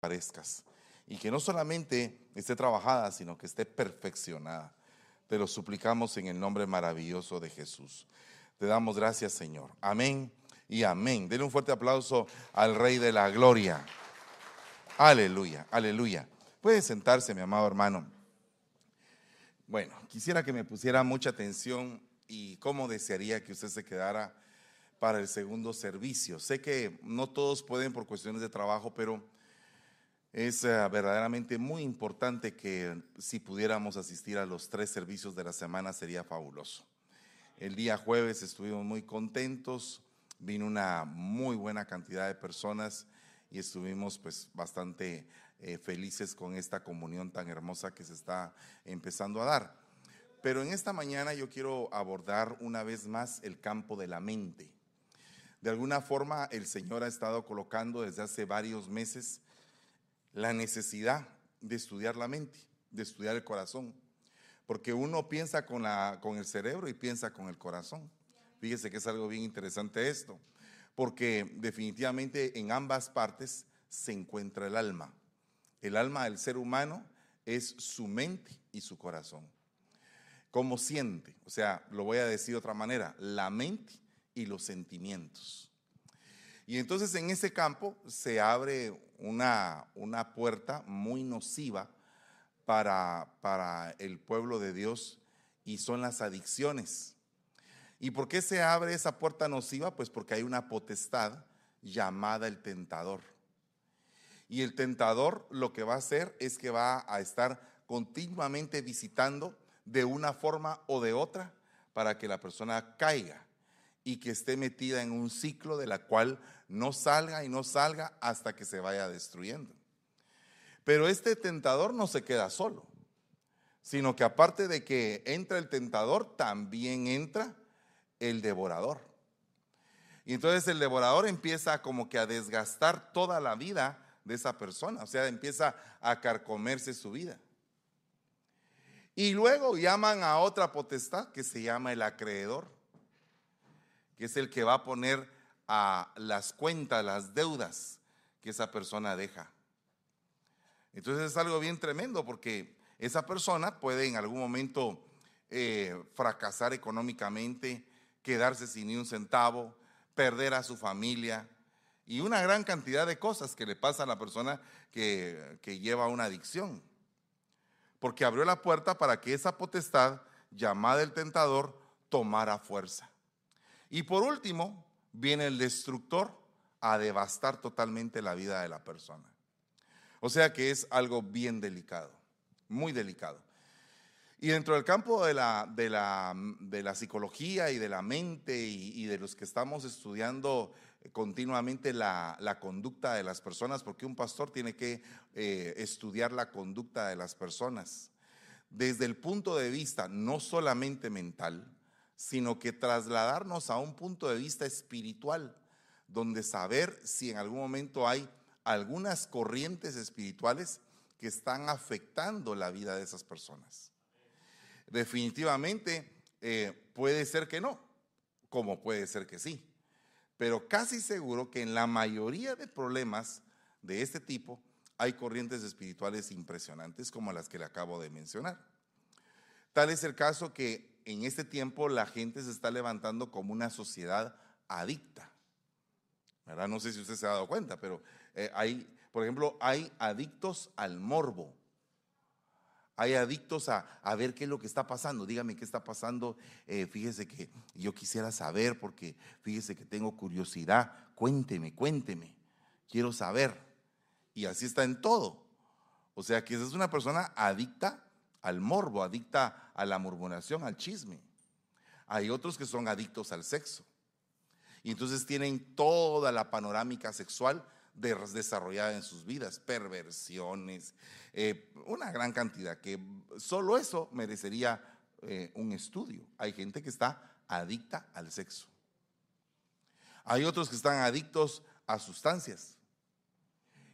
parezcas. Y que no solamente esté trabajada, sino que esté perfeccionada. Te lo suplicamos en el nombre maravilloso de Jesús. Te damos gracias, Señor. Amén y amén. Denle un fuerte aplauso al Rey de la Gloria. Aleluya, aleluya. Puede sentarse, mi amado hermano. Bueno, quisiera que me pusiera mucha atención y cómo desearía que usted se quedara para el segundo servicio. Sé que no todos pueden por cuestiones de trabajo, pero es eh, verdaderamente muy importante que si pudiéramos asistir a los tres servicios de la semana sería fabuloso. El día jueves estuvimos muy contentos, vino una muy buena cantidad de personas y estuvimos pues bastante eh, felices con esta comunión tan hermosa que se está empezando a dar. Pero en esta mañana yo quiero abordar una vez más el campo de la mente. De alguna forma el Señor ha estado colocando desde hace varios meses la necesidad de estudiar la mente, de estudiar el corazón. Porque uno piensa con, la, con el cerebro y piensa con el corazón. Fíjese que es algo bien interesante esto, porque definitivamente en ambas partes se encuentra el alma. El alma del ser humano es su mente y su corazón. ¿Cómo siente? O sea, lo voy a decir de otra manera, la mente y los sentimientos. Y entonces en ese campo se abre una, una puerta muy nociva para, para el pueblo de Dios y son las adicciones. ¿Y por qué se abre esa puerta nociva? Pues porque hay una potestad llamada el tentador. Y el tentador lo que va a hacer es que va a estar continuamente visitando de una forma o de otra para que la persona caiga y que esté metida en un ciclo de la cual no salga y no salga hasta que se vaya destruyendo. Pero este tentador no se queda solo, sino que aparte de que entra el tentador, también entra el devorador. Y entonces el devorador empieza como que a desgastar toda la vida de esa persona, o sea, empieza a carcomerse su vida. Y luego llaman a otra potestad que se llama el acreedor que es el que va a poner a las cuentas, las deudas que esa persona deja. Entonces es algo bien tremendo porque esa persona puede en algún momento eh, fracasar económicamente, quedarse sin ni un centavo, perder a su familia y una gran cantidad de cosas que le pasa a la persona que, que lleva una adicción. Porque abrió la puerta para que esa potestad llamada el tentador tomara fuerza. Y por último, viene el destructor a devastar totalmente la vida de la persona. O sea que es algo bien delicado, muy delicado. Y dentro del campo de la, de la, de la psicología y de la mente y, de los que estamos estudiando continuamente la, la, conducta de las personas, porque un pastor tiene que eh, estudiar la conducta de las personas desde el punto de vista no solamente mental, sino que trasladarnos a un punto de vista espiritual, donde saber si en algún momento hay algunas corrientes espirituales que están afectando la vida de esas personas. Definitivamente eh, puede ser que no, como puede ser que sí, pero casi seguro que en la mayoría de problemas de este tipo hay corrientes espirituales impresionantes como las que le acabo de mencionar. Tal es el caso que en este tiempo la gente se está levantando como una sociedad adicta. ¿verdad? No sé si usted se ha dado cuenta, pero eh, hay, por ejemplo, hay adictos al morbo. Hay adictos a, ver qué es lo que está pasando. Dígame qué está pasando. Eh, fíjese que yo quisiera saber porque fíjese que tengo curiosidad. Cuénteme, cuénteme. Quiero saber. Y así está en todo. O sea que esa es una persona adicta al morbo, adicta a la murmuración, al chisme. Hay otros que son adictos al sexo. Y entonces tienen toda la panorámica sexual desarrollada en sus vidas, perversiones, eh, una gran cantidad, que solo eso merecería eh, un estudio. Hay gente que está adicta al sexo. Hay otros que están adictos a sustancias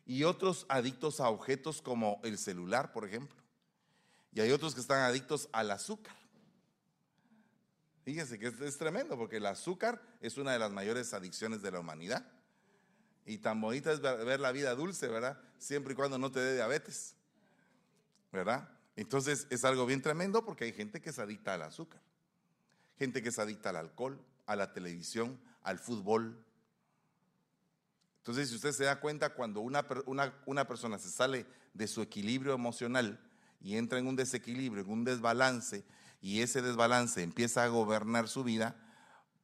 y otros adictos a objetos como el celular, por ejemplo. Y hay otros que están adictos al azúcar. Fíjense que es, tremendo porque el azúcar es una de las mayores adicciones de la humanidad. Y tan bonita es ver la vida dulce, ¿verdad? Siempre y cuando no te dé diabetes, ¿verdad? Entonces es algo bien tremendo porque hay gente que es adicta al azúcar, gente que es adicta al alcohol, a la televisión, al fútbol. Entonces, si usted se da cuenta, cuando una, una, una persona se sale de su equilibrio emocional y entra en un desequilibrio, en un desbalance, y ese desbalance empieza a gobernar su vida,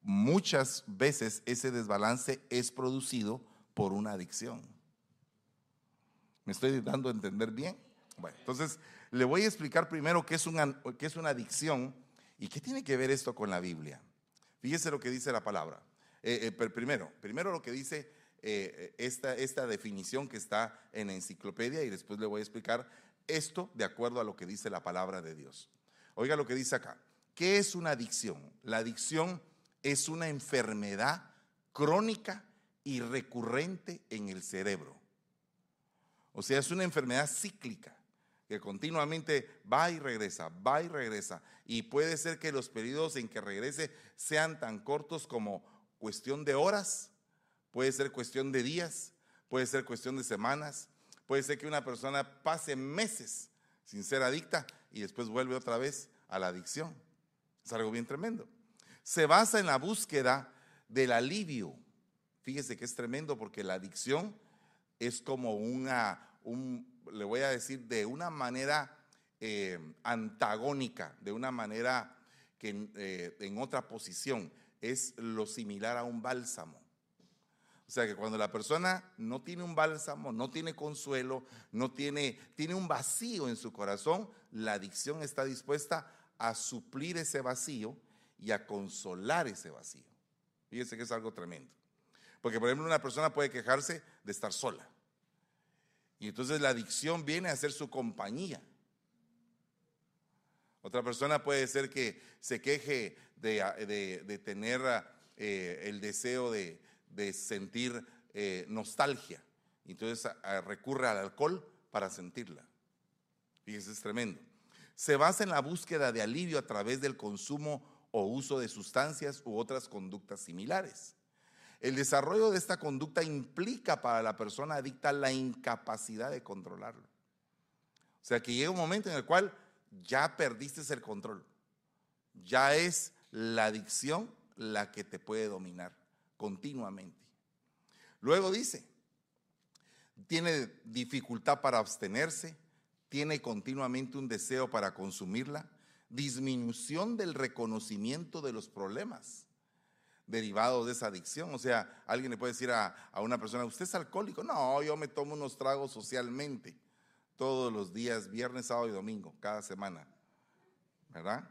muchas veces ese desbalance es producido por una adicción. ¿Me estoy dando a entender bien? Bueno, entonces le voy a explicar primero qué es una, qué es una adicción y qué tiene que ver esto con la Biblia. Fíjese lo que dice la palabra. Eh, eh, primero, primero lo que dice eh, esta, esta definición que está en la enciclopedia y después le voy a explicar esto de acuerdo a lo que dice la palabra de Dios. Oiga lo que dice acá. ¿Qué es una adicción? La adicción es una enfermedad crónica y recurrente en el cerebro. O sea, es una enfermedad cíclica que continuamente va y regresa, va y regresa. Y puede ser que los periodos en que regrese sean tan cortos como cuestión de horas, puede ser cuestión de días, puede ser cuestión de semanas, puede ser que una persona pase meses sin ser adicta y después vuelve otra vez a la adicción. Es algo bien tremendo. Se basa en la búsqueda del alivio Fíjese que es tremendo porque la adicción es como una, un, le voy a decir, de una manera eh, antagónica, de una manera que eh, en otra posición es lo similar a un bálsamo. O sea que cuando la persona no tiene un bálsamo, no tiene consuelo, no tiene, tiene un vacío en su corazón, la adicción está dispuesta a suplir ese vacío y a consolar ese vacío. Fíjese que es algo tremendo. Porque, por ejemplo, una persona puede quejarse de estar sola. Y entonces la adicción viene a ser su compañía. Otra persona puede ser que se queje de, tener eh, el deseo de, sentir eh, nostalgia. Entonces recurre al alcohol para sentirla. Fíjese, es tremendo. Se basa en la búsqueda de alivio a través del consumo o uso de sustancias u otras conductas similares. El desarrollo de esta conducta implica para la persona adicta la incapacidad de controlarlo. O sea que llega un momento en el cual ya perdiste el control. Ya es la adicción la que te puede dominar continuamente. Luego dice, tiene dificultad para abstenerse, tiene continuamente un deseo para consumirla, disminución del reconocimiento de los problemas derivado de esa adicción. O sea, alguien le puede decir a, una persona, ¿usted es alcohólico? No, yo me tomo unos tragos socialmente, todos los días, viernes, sábado y domingo, cada semana. ¿Verdad?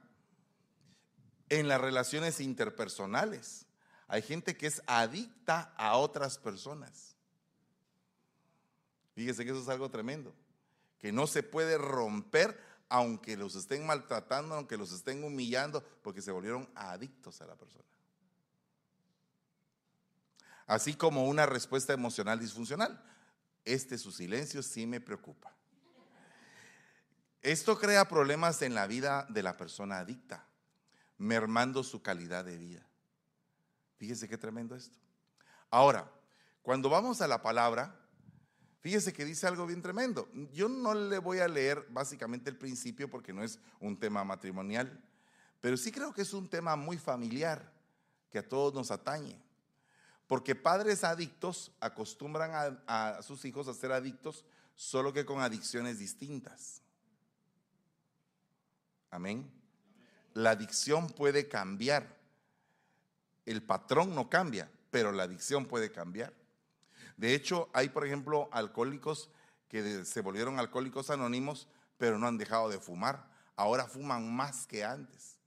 En las relaciones interpersonales, hay gente que es adicta a otras personas. Fíjese que eso es algo tremendo, que no se puede romper aunque los estén maltratando, aunque los estén humillando, porque se volvieron adictos a la persona así como una respuesta emocional disfuncional. Este su silencio sí me preocupa. Esto crea problemas en la vida de la persona adicta, mermando su calidad de vida. Fíjese qué tremendo esto. Ahora, cuando vamos a la palabra, fíjese que dice algo bien tremendo. Yo no le voy a leer básicamente el principio porque no es un tema matrimonial, pero sí creo que es un tema muy familiar que a todos nos atañe. Porque padres adictos acostumbran a, sus hijos a ser adictos, solo que con adicciones distintas. Amén. La adicción puede cambiar. El patrón no cambia, pero la adicción puede cambiar. De hecho, hay, por ejemplo, alcohólicos que se volvieron alcohólicos anónimos, pero no han dejado de fumar. Ahora fuman más que antes.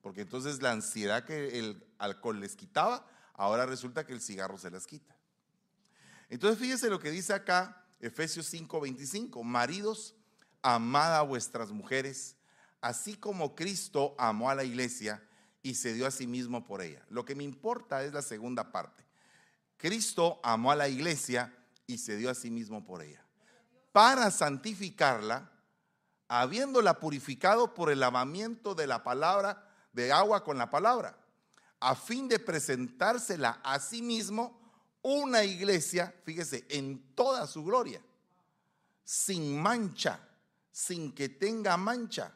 Porque entonces la ansiedad que el alcohol les quitaba, ahora resulta que el cigarro se las quita. Entonces fíjese lo que dice acá Efesios 5:25, maridos, amad a vuestras mujeres, así como Cristo amó a la iglesia y se dio a sí mismo por ella. Lo que me importa es la segunda parte. Cristo amó a la iglesia y se dio a sí mismo por ella. Para santificarla, habiéndola purificado por el lavamiento de la palabra, de agua con la palabra a fin de presentársela a sí mismo una iglesia, fíjese, en toda su gloria, sin mancha, sin que tenga mancha,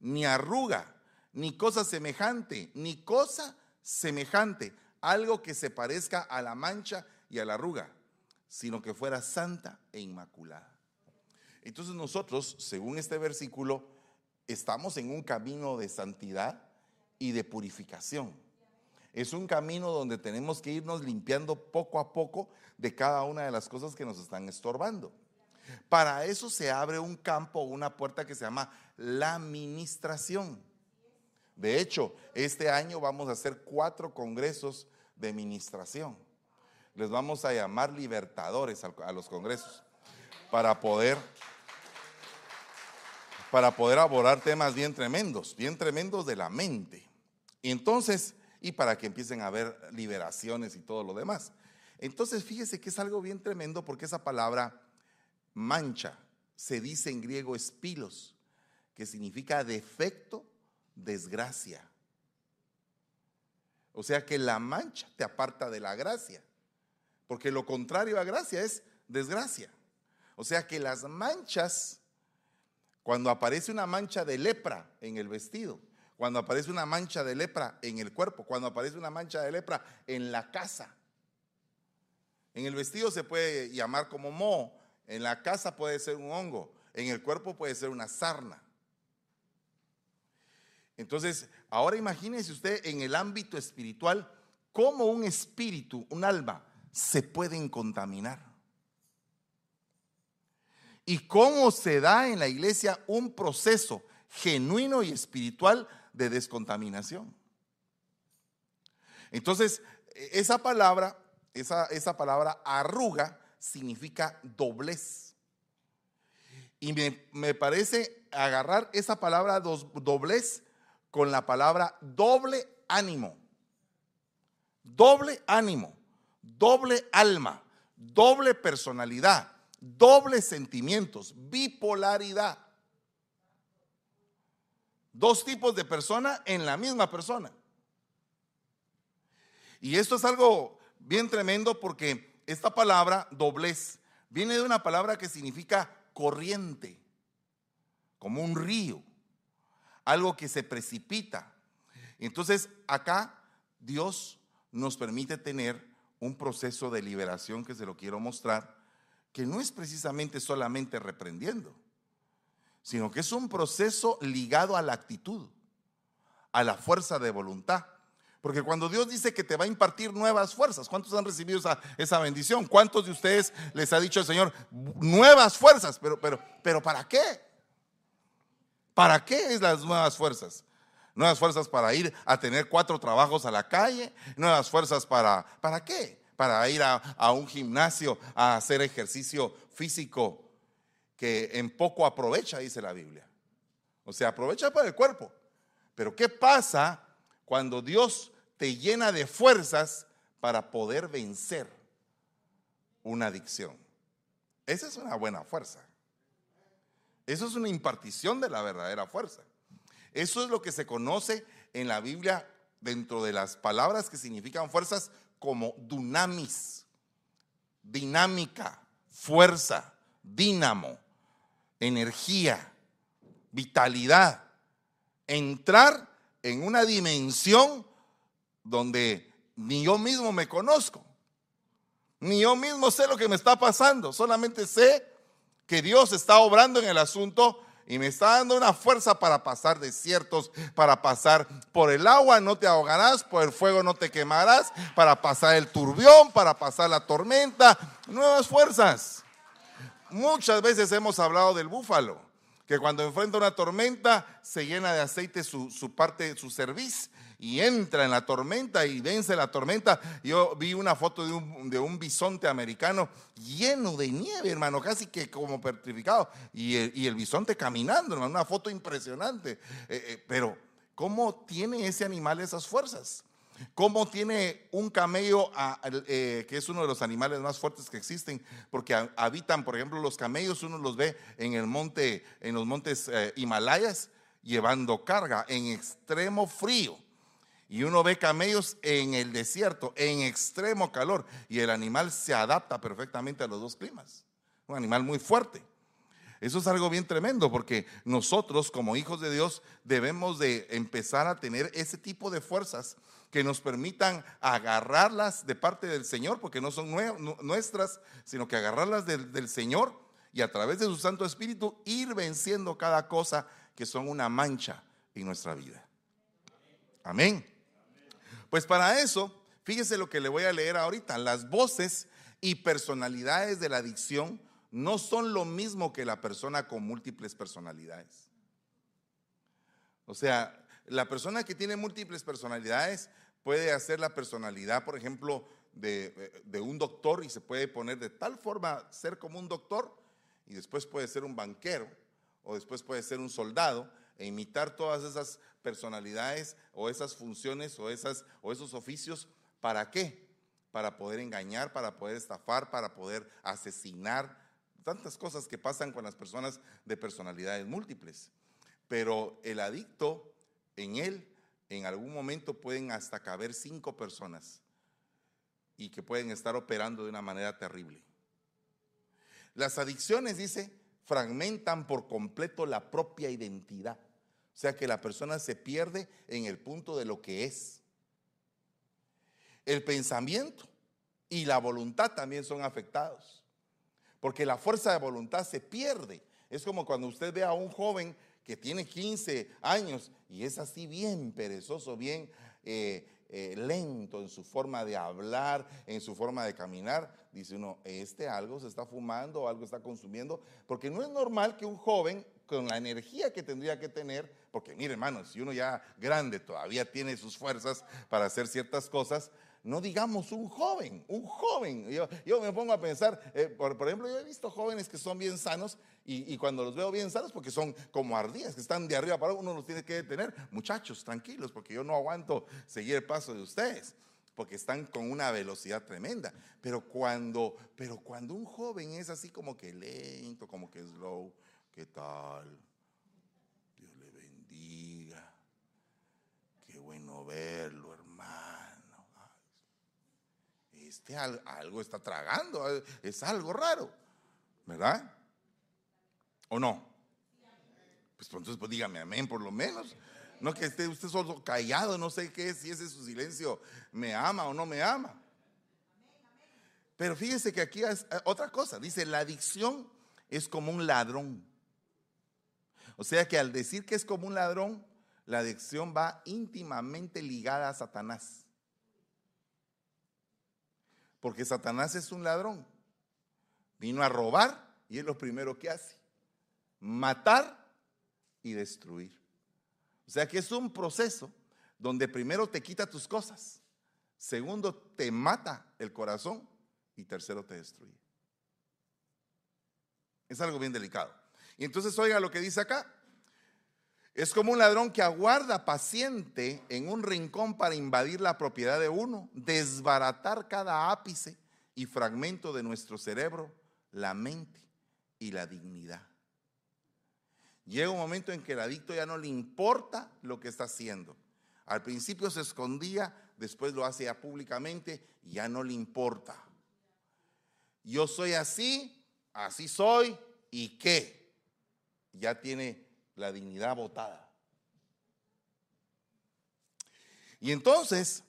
ni arruga, ni cosa semejante, ni cosa semejante, algo que se parezca a la mancha y a la arruga, sino que fuera santa e inmaculada. Entonces nosotros, según este versículo, estamos en un camino de santidad y de purificación. Es un camino donde tenemos que irnos limpiando poco a poco de cada una de las cosas que nos están estorbando. Para eso se abre un campo, una puerta que se llama la administración. De hecho, este año vamos a hacer cuatro congresos de administración. Les vamos a llamar libertadores a los congresos para poder para poder abordar temas bien tremendos, bien tremendos de la mente. Y entonces, y para que empiecen a haber liberaciones y todo lo demás. Entonces, fíjese que es algo bien tremendo porque esa palabra mancha se dice en griego espilos, que significa defecto, desgracia. O sea que la mancha te aparta de la gracia, porque lo contrario a gracia es desgracia. O sea que las manchas, cuando aparece una mancha de lepra en el vestido, cuando aparece una mancha de lepra en el cuerpo, cuando aparece una mancha de lepra en la casa, en el vestido se puede llamar como moho, en la casa puede ser un hongo, en el cuerpo puede ser una sarna. Entonces, ahora imagínese usted en el ámbito espiritual cómo un espíritu, un alma, se pueden contaminar. Y cómo se da en la iglesia un proceso genuino y espiritual de descontaminación. Entonces, esa palabra, esa, esa palabra arruga, significa doblez. Y me, parece agarrar esa palabra doblez con la palabra doble ánimo. Doble ánimo, doble alma, doble personalidad, doble sentimientos, bipolaridad. Dos tipos de persona en la misma persona. Y esto es algo bien tremendo porque esta palabra doblez viene de una palabra que significa corriente, como un río, algo que se precipita. Entonces acá Dios nos permite tener un proceso de liberación que se lo quiero mostrar, que no es precisamente solamente reprendiendo, sino que es un proceso ligado a la actitud, a la fuerza de voluntad. Porque cuando Dios dice que te va a impartir nuevas fuerzas, ¿cuántos han recibido esa, bendición? ¿Cuántos de ustedes les ha dicho el Señor nuevas fuerzas? Pero, pero, pero ¿para qué? ¿Para qué es las nuevas fuerzas? Nuevas fuerzas para ir a tener cuatro trabajos a la calle, nuevas fuerzas para, ¿para qué? Para ir a, a un gimnasio a hacer ejercicio físico que en poco aprovecha, dice la Biblia. O sea, aprovecha para el cuerpo. Pero ¿qué pasa cuando Dios te llena de fuerzas para poder vencer una adicción. Esa es una buena fuerza. Eso es una impartición de la verdadera fuerza. Eso es lo que se conoce en la Biblia dentro de las palabras que significan fuerzas como dunamis, dinámica, fuerza, dínamo, energía, vitalidad. Entrar en una dimensión donde ni yo mismo me conozco, ni yo mismo sé lo que me está pasando, solamente sé que Dios está obrando en el asunto y me está dando una fuerza para pasar desiertos, para pasar por el agua no te ahogarás, por el fuego no te quemarás, para pasar el turbión, para pasar la tormenta, nuevas fuerzas. Muchas veces hemos hablado del búfalo que cuando enfrenta una tormenta se llena de aceite su, su parte, su cerviz y entra en la tormenta y vence la tormenta. Yo vi una foto de un, de un bisonte americano lleno de nieve, hermano, casi que como petrificado. Y el, y el bisonte caminando, hermano, una foto impresionante. Eh, eh, pero, ¿cómo tiene ese animal esas fuerzas? ¿Cómo tiene un camello, eh, que es uno de los animales más fuertes que existen? Porque habitan, por ejemplo, los camellos, uno los ve en el monte, los montes eh, Himalayas, llevando carga en extremo frío. Y uno ve camellos en el desierto, en extremo calor, y el animal se adapta perfectamente a los dos climas. Un animal muy fuerte. Eso es algo bien tremendo porque nosotros como hijos de Dios debemos de empezar a tener ese tipo de fuerzas que nos permitan agarrarlas de parte del Señor, porque no son nuestras, sino que agarrarlas del, del Señor y a través de su Santo Espíritu ir venciendo cada cosa que son una mancha en nuestra vida. Amén. Pues para eso, fíjese lo que le voy a leer ahorita. Las voces y personalidades de la adicción no son lo mismo que la persona con múltiples personalidades. O sea, la persona que tiene múltiples personalidades puede hacer la personalidad, por ejemplo, de, un doctor y se puede poner de tal forma ser como un doctor y después puede ser un banquero o después puede ser un soldado e imitar todas esas personalidades o esas funciones o, esas, o esos oficios. ¿Para qué? Para poder engañar, para poder estafar, para poder asesinar. Tantas cosas que pasan con las personas de personalidades múltiples. Pero el adicto, en él, en algún momento pueden hasta caber cinco personas y que pueden estar operando de una manera terrible. Las adicciones, dice, fragmentan por completo la propia identidad. O sea que la persona se pierde en el punto de lo que es. El pensamiento y la voluntad también son afectados. Porque la fuerza de voluntad se pierde. Es como cuando usted ve a un joven que tiene 15 años y es así bien perezoso, bien eh, eh, lento en su forma de hablar, en su forma de caminar, dice uno, este algo se está fumando algo está consumiendo, porque no es normal que un joven con la energía que tendría que tener, porque mire hermano, si uno ya grande todavía tiene sus fuerzas para hacer ciertas cosas, no digamos un joven, un joven. Yo, me pongo a pensar, eh, por, ejemplo, yo he visto jóvenes que son bien sanos y, cuando los veo bien sanos, porque son como ardillas, que están de arriba para uno los tiene que detener. Muchachos, tranquilos, porque yo no aguanto seguir el paso de ustedes porque están con una velocidad tremenda. Pero cuando, pero cuando un joven es así como que lento, como que slow, ¿Qué tal? Dios le bendiga. Qué bueno verlo. Este algo está tragando, es algo raro, ¿verdad? ¿O no? Pues entonces pues dígame amén por lo menos. No que esté usted solo callado, no sé qué, si ese su silencio me ama o no me ama. Pero fíjese que aquí es eh, otra cosa, dice, la adicción es como un ladrón. O sea que al decir que es como un ladrón, la adicción va íntimamente ligada a Satanás. Porque Satanás es un ladrón. Vino a robar y es lo primero que hace. Matar y destruir. O sea que es un proceso donde primero te quita tus cosas, segundo te mata el corazón y tercero te destruye. Es algo bien delicado. Y entonces oiga lo que dice acá. Es como un ladrón que aguarda paciente en un rincón para invadir la propiedad de uno, desbaratar cada ápice y fragmento de nuestro cerebro, la mente y la dignidad. Llega un momento en que el adicto ya no le importa lo que está haciendo. Al principio se escondía, después lo hace públicamente ya no le importa. Yo soy así, así soy, ¿y qué? ya tiene la dignidad botada. Y entonces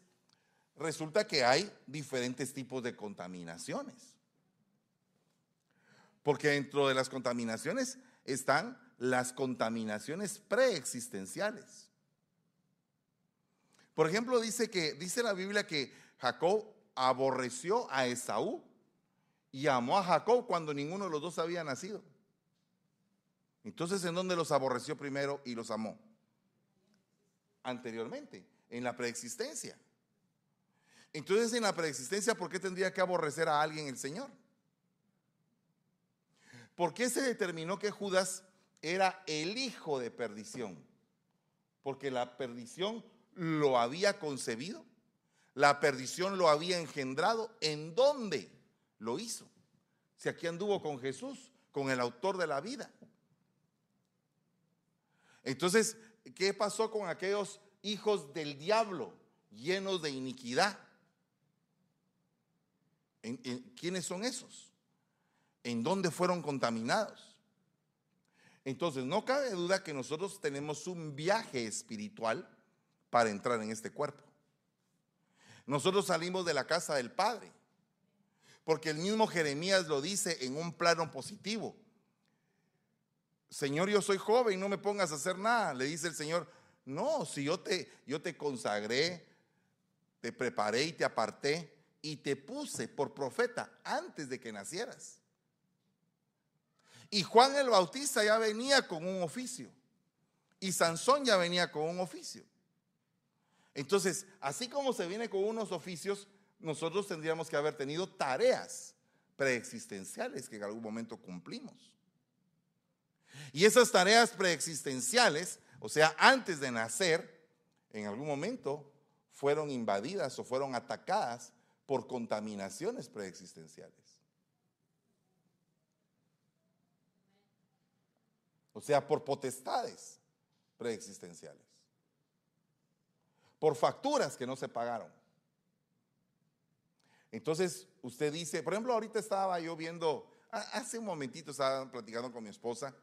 resulta que hay diferentes tipos de contaminaciones. Porque dentro de las contaminaciones están las contaminaciones preexistenciales. Por ejemplo, dice que dice la Biblia que Jacob aborreció a Esaú y amó a Jacob cuando ninguno de los dos había nacido. Entonces, ¿en dónde los aborreció primero y los amó? Anteriormente, en la preexistencia. Entonces, en la preexistencia, ¿por qué tendría que aborrecer a alguien el Señor? ¿Por qué se determinó que Judas era el hijo de perdición? Porque la perdición lo había concebido, la perdición lo había engendrado. ¿En dónde lo hizo? Si aquí anduvo con Jesús, con el autor de la vida. Entonces, ¿qué pasó con aquellos hijos del diablo? llenos de iniquidad. quiénes son esos? ¿En dónde fueron contaminados? Entonces, no cabe duda que nosotros tenemos un viaje espiritual para entrar en este cuerpo. Nosotros salimos de la casa del Padre, porque el mismo Jeremías lo dice en un plano positivo. Señor, yo soy joven, no me pongas a hacer nada. Le dice el Señor, no, si yo te, yo te consagré, te preparé y te aparté y te puse por profeta antes de que nacieras. Y Juan el Bautista ya venía con un oficio. Y Sansón ya venía con un oficio. Entonces, así como se viene con unos oficios, nosotros tendríamos que haber tenido tareas preexistenciales que en algún momento cumplimos. Y esas tareas preexistenciales, o sea, antes de nacer, en algún momento fueron invadidas o fueron atacadas por contaminaciones preexistenciales. O sea, por potestades preexistenciales. Por facturas que no se pagaron. Entonces, usted dice, por ejemplo, ahorita estaba yo viendo, hace un momentito estaba platicando con mi esposa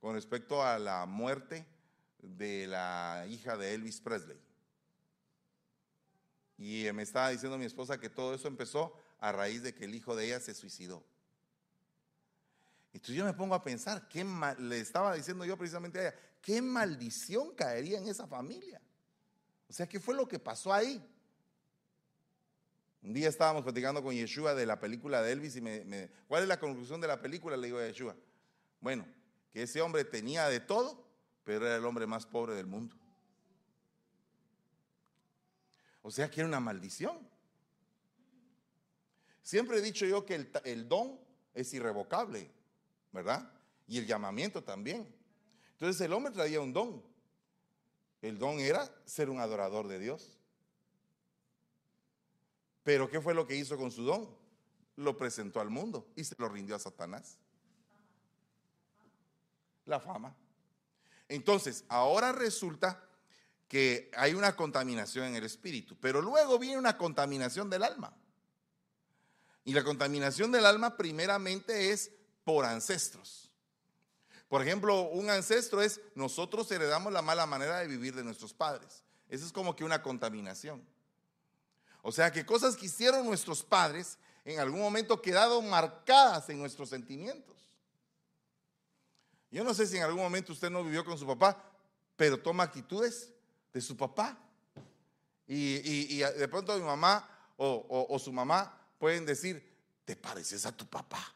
con respecto a la muerte de la hija de Elvis Presley. Y me estaba diciendo mi esposa que todo eso empezó a raíz de que el hijo de ella se suicidó. Entonces yo me pongo a pensar, ¿qué le estaba diciendo yo precisamente a ella, qué maldición caería en esa familia. O sea, ¿qué fue lo que pasó ahí? Un día estábamos platicando con Yeshua de la película de Elvis y me, ¿cuál es la conclusión de la película? Le digo a Yeshua. Bueno, que ese hombre tenía de todo, pero era el hombre más pobre del mundo. O sea que era una maldición. Siempre he dicho yo que el, el don es irrevocable, ¿verdad? Y el llamamiento también. Entonces el hombre traía un don. El don era ser un adorador de Dios. Pero ¿qué fue lo que hizo con su don? Lo presentó al mundo y se lo rindió a Satanás la fama. Entonces, ahora resulta que hay una contaminación en el espíritu, pero luego viene una contaminación del alma. Y la contaminación del alma primeramente es por ancestros. Por ejemplo, un ancestro es nosotros heredamos la mala manera de vivir de nuestros padres. Eso es como que una contaminación. O sea que cosas que hicieron nuestros padres en algún momento quedaron marcadas en nuestros sentimientos. Yo no sé si en algún momento usted no vivió con su papá, pero toma actitudes de su papá. Y, de pronto mi mamá o, su mamá pueden decir, te pareces a tu papá,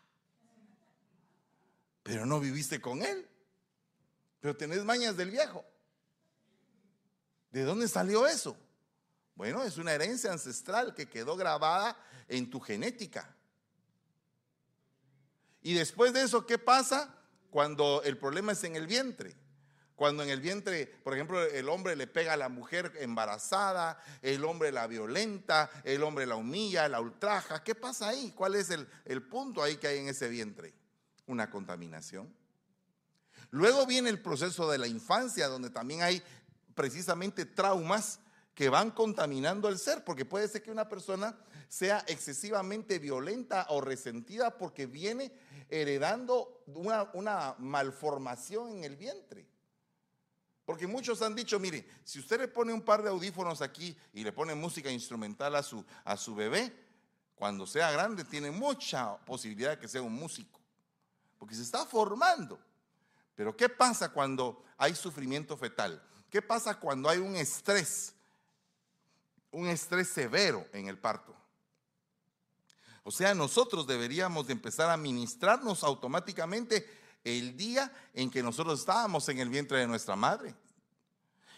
pero no viviste con él, pero tenés mañas del viejo. ¿De dónde salió eso? Bueno, es una herencia ancestral que quedó grabada en tu genética. Y después de eso, ¿qué pasa? Cuando el problema es en el vientre. Cuando en el vientre, por ejemplo, el hombre le pega a la mujer embarazada, el hombre la violenta, el hombre la humilla, la ultraja, ¿qué pasa ahí? ¿Cuál es el, el punto ahí que hay en ese vientre? Una contaminación. Luego viene el proceso de la infancia, donde también hay precisamente traumas que van contaminando el ser, porque puede ser que una persona sea excesivamente violenta o resentida porque viene heredando una, malformación en el vientre. Porque muchos han dicho, mire, si usted le pone un par de audífonos aquí y le pone música instrumental a su, a su bebé, cuando sea grande tiene mucha posibilidad de que sea un músico. Porque se está formando. Pero ¿qué pasa cuando hay sufrimiento fetal? ¿Qué pasa cuando hay un estrés? Un estrés severo en el parto. O sea, nosotros deberíamos de empezar a ministrarnos automáticamente el día en que nosotros estábamos en el vientre de nuestra madre.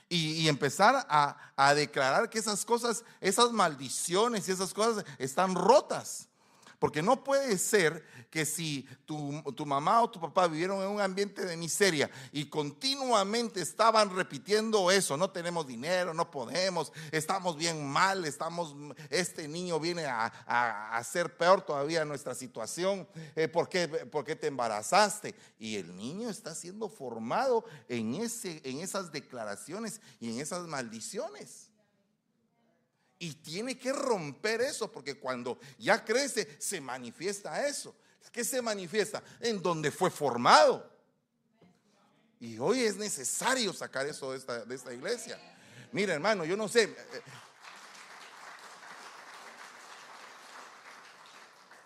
Y, empezar a, a declarar que esas cosas, esas maldiciones y esas cosas están rotas. Porque no puede ser que si tu, mamá o tu papá vivieron en un ambiente de miseria y continuamente estaban repitiendo eso, no tenemos dinero, no podemos, estamos bien mal, estamos, este niño viene a, a hacer peor todavía nuestra situación, eh, ¿por, qué, ¿por, qué, te embarazaste? Y el niño está siendo formado en, ese, en esas declaraciones y en esas maldiciones. Y tiene que romper eso, porque cuando ya crece, se manifiesta eso. ¿Qué se manifiesta? En donde fue formado. Y hoy es necesario sacar eso de esta, iglesia. Mira, hermano, yo no sé. Eh,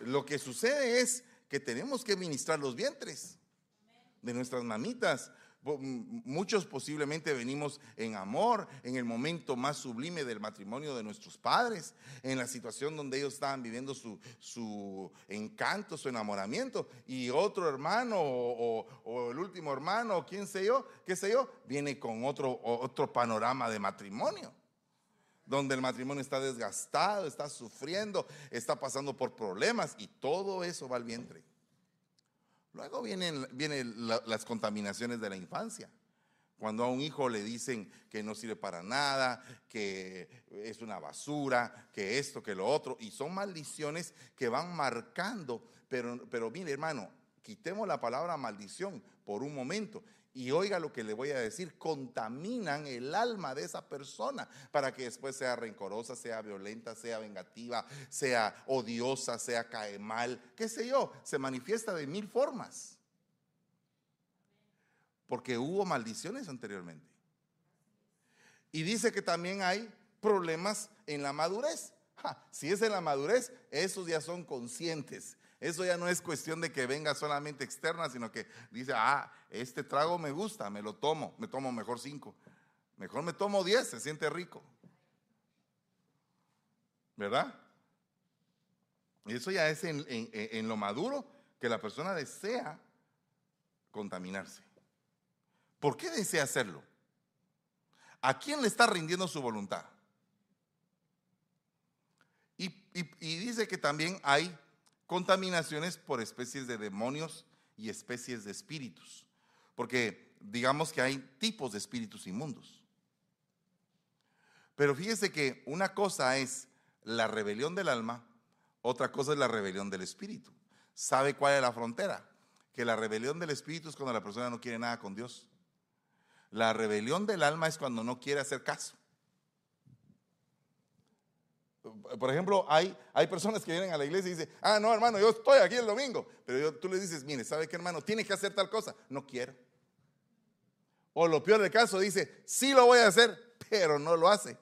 lo que sucede es que tenemos que ministrar los vientres de nuestras mamitas. Muchos posiblemente venimos en amor, en el momento más sublime del matrimonio de nuestros padres, en la situación donde ellos estaban viviendo su, encanto, su enamoramiento, y otro hermano o, el último hermano, o quién sé yo, qué sé yo, viene con otro, otro panorama de matrimonio donde el matrimonio está desgastado, está sufriendo, está pasando por problemas y todo eso va al vientre. Luego vienen, vienen las contaminaciones de la infancia. Cuando a un hijo le dicen que no sirve para nada, que es una basura, que esto, que lo otro, y son maldiciones que van marcando. Pero, pero mire, hermano, quitemos la palabra maldición por un momento y oiga lo que le voy a decir, contaminan el alma de esa persona para que después sea rencorosa, sea violenta, sea vengativa, sea odiosa, sea cae mal, qué sé yo, se manifiesta de mil formas. Porque hubo maldiciones anteriormente. Y dice que también hay problemas en la madurez. si es en la madurez, esos ya son conscientes eso ya no es cuestión de que venga solamente externa, sino que dice, ah, este trago me gusta, me lo tomo, me tomo mejor cinco. Mejor me tomo diez, se siente rico. ¿Verdad? Eso ya es en, en lo maduro que la persona desea contaminarse. ¿Por qué desea hacerlo? ¿A quién le está rindiendo su voluntad? Y, y, dice que también hay contaminaciones por especies de demonios y especies de espíritus. Porque digamos que hay tipos de espíritus inmundos. Pero fíjese que una cosa es la rebelión del alma, otra cosa es la rebelión del espíritu. ¿Sabe cuál es la frontera? Que la rebelión del espíritu es cuando la persona no quiere nada con Dios. La rebelión del alma es cuando no quiere hacer caso. Por ejemplo, hay, hay personas que vienen a la iglesia y dicen, ah, no, hermano, yo estoy aquí el domingo. Pero tú le dices, mire, ¿sabe qué, hermano? Tiene que hacer tal cosa. No quiero. O lo peor del caso, dice, sí lo voy a hacer, pero no lo hace.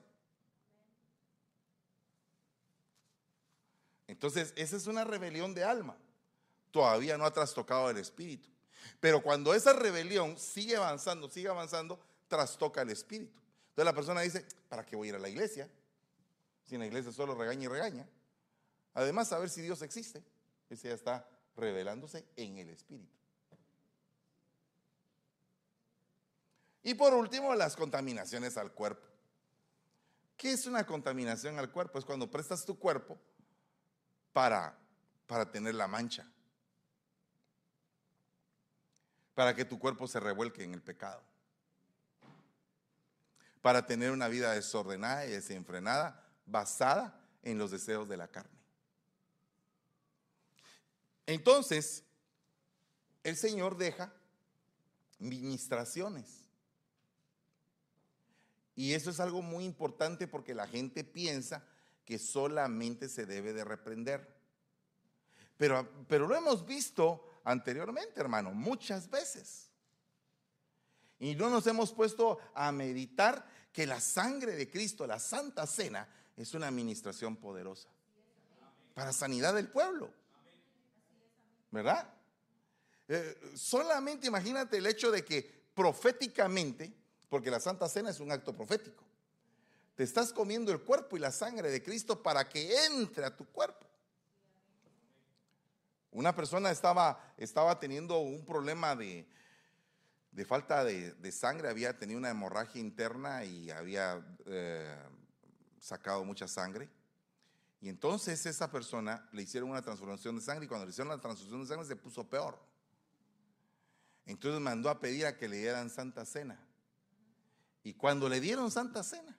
Entonces, esa es una rebelión de alma. Todavía no ha trastocado el espíritu. Pero cuando esa rebelión sigue avanzando, sigue avanzando, trastoca el espíritu. Entonces la persona dice, ¿para qué voy a ir a la iglesia? Si en la iglesia solo regaña y regaña. Además, saber si Dios existe. Ese ya está revelándose en el Espíritu. Y por último, las contaminaciones al cuerpo. ¿Qué es una contaminación al cuerpo? Es cuando prestas tu cuerpo para, para tener la mancha. Para que tu cuerpo se revuelque en el pecado. Para tener una vida desordenada y desenfrenada basada en los deseos de la carne. Entonces, el Señor deja ministraciones. Y eso es algo muy importante porque la gente piensa que solamente se debe de reprender. Pero, pero lo hemos visto anteriormente, hermano, muchas veces. Y no nos hemos puesto a meditar que la sangre de Cristo, la Santa Cena, es una administración poderosa para sanidad del pueblo. ¿Verdad? Eh, solamente imagínate el hecho de que proféticamente, porque la Santa Cena es un acto profético, te estás comiendo el cuerpo y la sangre de Cristo para que entre a tu cuerpo. Una persona estaba, estaba teniendo un problema de, de falta de, sangre, había tenido una hemorragia interna y había eh, sacado mucha sangre. Y entonces esa persona le hicieron una transfusión de sangre y cuando le hicieron la transfusión de sangre se puso peor. Entonces mandó a pedir a que le dieran santa cena. Y cuando le dieron santa cena,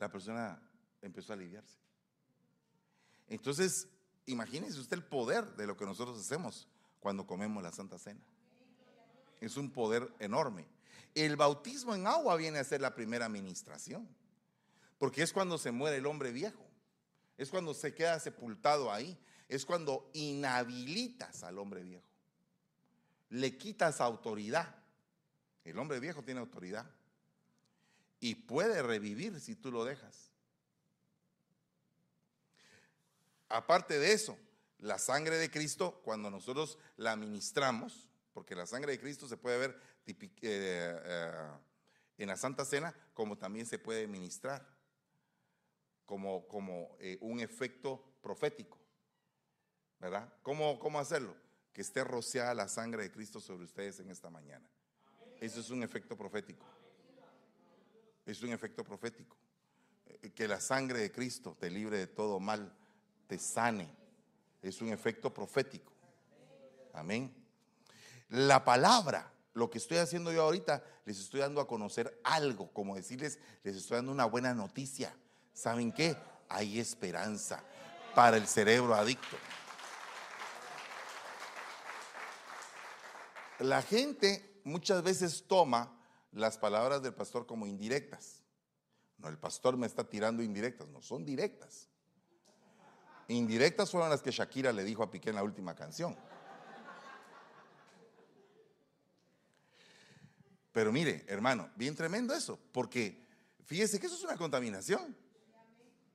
la persona empezó a aliviarse. Entonces, imagínese usted el poder de lo que nosotros hacemos cuando comemos la santa cena. Es un poder enorme. El bautismo en agua viene a ser la primera administración. Porque es cuando se muere el hombre viejo. Es cuando se queda sepultado ahí. Es cuando inhabilitas al hombre viejo. Le quitas autoridad. El hombre viejo tiene autoridad. Y puede revivir si tú lo dejas. Aparte de eso, la sangre de Cristo, cuando nosotros la ministramos, porque la sangre de Cristo se puede ver eh, eh, en la Santa Cena, como también se puede ministrar, como, como eh, un efecto profético. ¿Verdad? ¿Cómo, ¿Cómo hacerlo? Que esté rociada la sangre de Cristo sobre ustedes en esta mañana. Eso es un efecto profético. Es un efecto profético. Que la sangre de Cristo te libre de todo mal, te sane. Es un efecto profético. Amén. La palabra, lo que estoy haciendo yo ahorita, les estoy dando a conocer algo, como decirles, les estoy dando una buena noticia. ¿Saben qué? Hay esperanza para el cerebro adicto. La gente muchas veces toma las palabras del pastor como indirectas. No, el pastor me está tirando indirectas, no, son directas. Indirectas fueron las que Shakira le dijo a Piqué en la última canción. Pero mire, hermano, bien tremendo eso, porque fíjese que eso es una contaminación.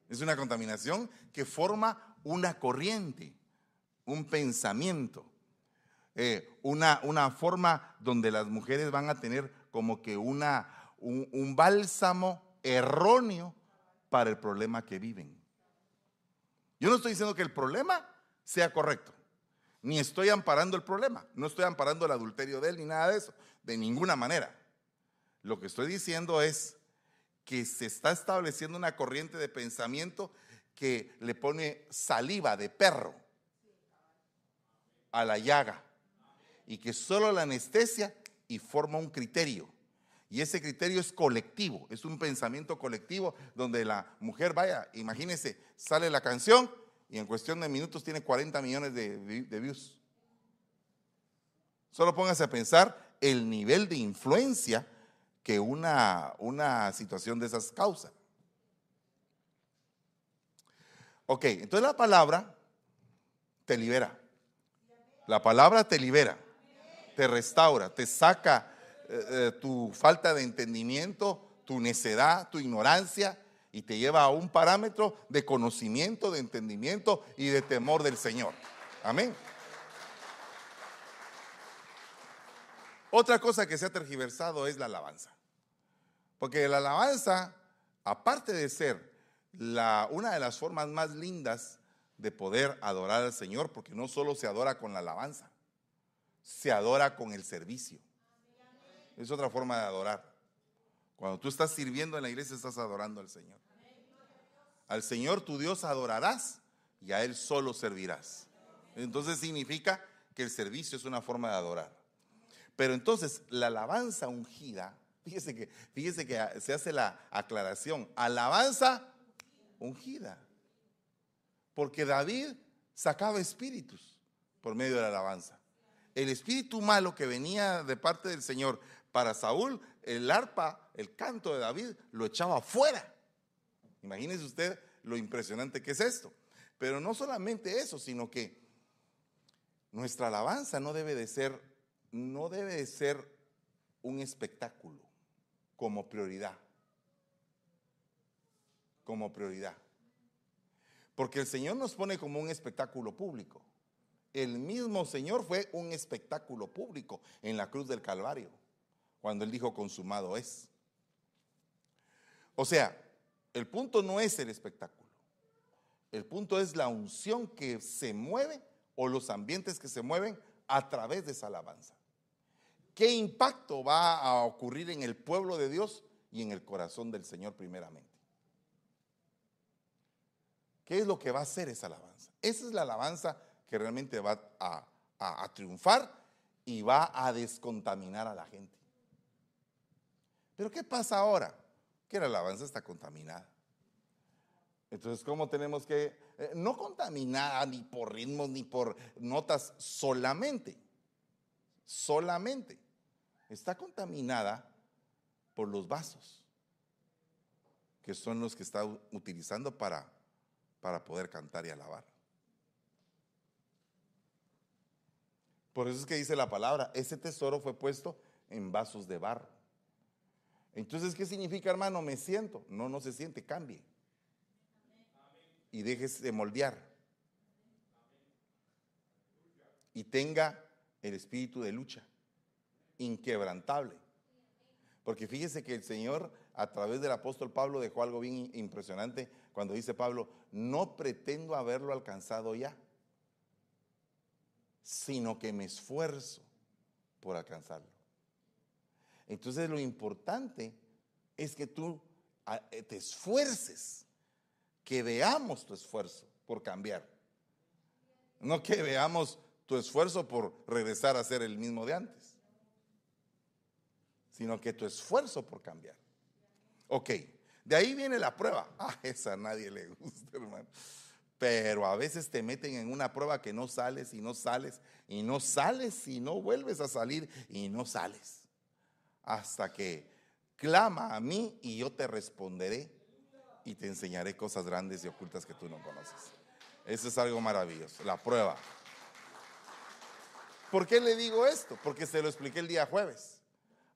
Es una contaminación que forma una corriente, un pensamiento, eh, una, una, forma donde las mujeres van a tener como que una, un bálsamo erróneo para el problema que viven. Yo no estoy diciendo que el problema sea correcto, ni estoy amparando el problema, no estoy amparando el adulterio de él ni nada de eso, de ninguna manera. Lo que estoy diciendo es que se está estableciendo una corriente de pensamiento que le pone saliva de perro a la llaga y que solo la anestesia y forma un criterio. Y ese criterio es colectivo, es un pensamiento colectivo donde la mujer, vaya, imagínense, sale la canción y en cuestión de minutos tiene 40 millones de, de views. Solo póngase a pensar el nivel de influencia que una, una situación de esas causa. Ok, entonces la palabra te libera. La palabra te libera, te restaura, te saca eh, eh, tu falta de entendimiento, tu necedad, tu ignorancia y te lleva a un parámetro de conocimiento, de entendimiento y de temor del Señor. Amén. Otra cosa que se ha tergiversado es la alabanza. Porque la alabanza, aparte de ser la, una de las formas más lindas de poder adorar al Señor, porque no solo se adora con la alabanza, se adora con el servicio. Es otra forma de adorar. Cuando tú estás sirviendo en la iglesia, estás adorando al Señor. Al Señor tu Dios adorarás y a Él solo servirás. Entonces significa que el servicio es una forma de adorar. Pero entonces la alabanza ungida, fíjese que, fíjese que se hace la aclaración, alabanza ungida. Porque David sacaba espíritus por medio de la alabanza. El espíritu malo que venía de parte del Señor para Saúl, el arpa, el canto de David, lo echaba fuera. Imagínese usted lo impresionante que es esto. Pero no solamente eso, sino que nuestra alabanza no debe de ser, no debe de ser un espectáculo como prioridad. Como prioridad. Porque el Señor nos pone como un espectáculo público. El mismo Señor fue un espectáculo público en la cruz del Calvario cuando él dijo consumado es. O sea, el punto no es el espectáculo. El punto es la unción que se mueve o los ambientes que se mueven a través de esa alabanza. ¿Qué impacto va a ocurrir en el pueblo de Dios y en el corazón del Señor primeramente? ¿Qué es lo que va a hacer esa alabanza? Esa es la alabanza que realmente va a, triunfar y va a descontaminar a la gente. Pero ¿qué pasa ahora? Que la alabanza está contaminada. Entonces, ¿cómo tenemos que, eh, no contaminada ni por ritmos ni por notas solamente, solamente, está contaminada por los vasos que son los que está utilizando para, para poder cantar y alabar. Por eso es que dice la palabra, ese tesoro fue puesto en vasos de barro. Entonces, ¿qué significa, hermano? Me siento. No, no se siente, cambie. Y déjese de moldear. Y tenga el espíritu de lucha, inquebrantable. Porque fíjese que el Señor a través del apóstol Pablo dejó algo bien impresionante cuando dice Pablo, no pretendo haberlo alcanzado ya, sino que me esfuerzo por alcanzarlo. Entonces lo importante es que tú eh, te esfuerces, que veamos tu esfuerzo por cambiar. No que veamos tu esfuerzo por regresar a ser el mismo de antes, sino que tu esfuerzo por cambiar. Ok, de ahí viene la prueba. Ah, esa a nadie le gusta, hermano. Pero a veces te meten en una prueba que no sales y no sales y no sales y no vuelves a salir y no sales. Hasta que clama a mí y yo te responderé y te enseñaré cosas grandes y ocultas que tú no conoces. Eso es algo maravilloso, la prueba. ¿Por qué le digo esto? Porque se lo expliqué el día jueves.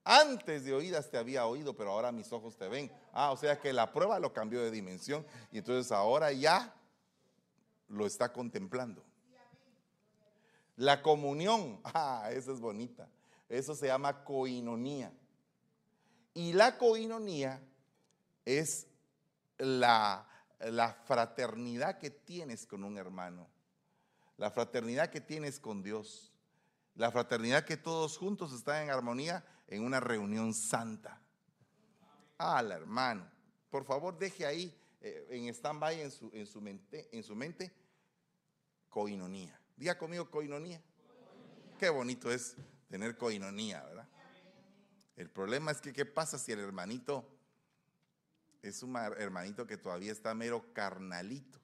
Antes de oídas te había oído, pero ahora mis ojos te ven. Ah, o sea que la prueba lo cambió de dimensión y entonces ahora ya lo está contemplando. La comunión, ah, esa es bonita. Eso se llama coinonía. Y la coinonía es la, la fraternidad que tienes con un hermano, la fraternidad que tienes con Dios, la fraternidad que todos juntos están en armonía en una reunión santa. Al hermano, por favor deje ahí eh, en stand-by en su, en, su mente, en su mente coinonía. Diga conmigo coinonía. Qué bonito es tener coinonía, ¿verdad? El problema es que, ¿qué pasa si el hermanito es un hermanito que todavía está mero carnalito?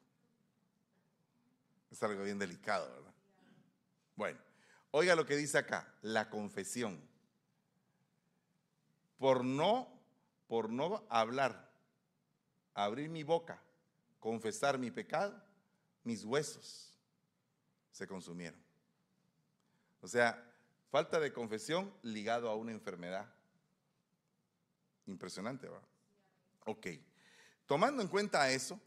Es algo bien delicado, ¿verdad? Bueno, oiga lo que dice acá, la confesión. Por no, por no hablar, abrir mi boca, confesar mi pecado, mis huesos se consumieron. O sea, falta de confesión ligado a una enfermedad. Impresionante, ¿va? Ok. Tomando en cuenta eso,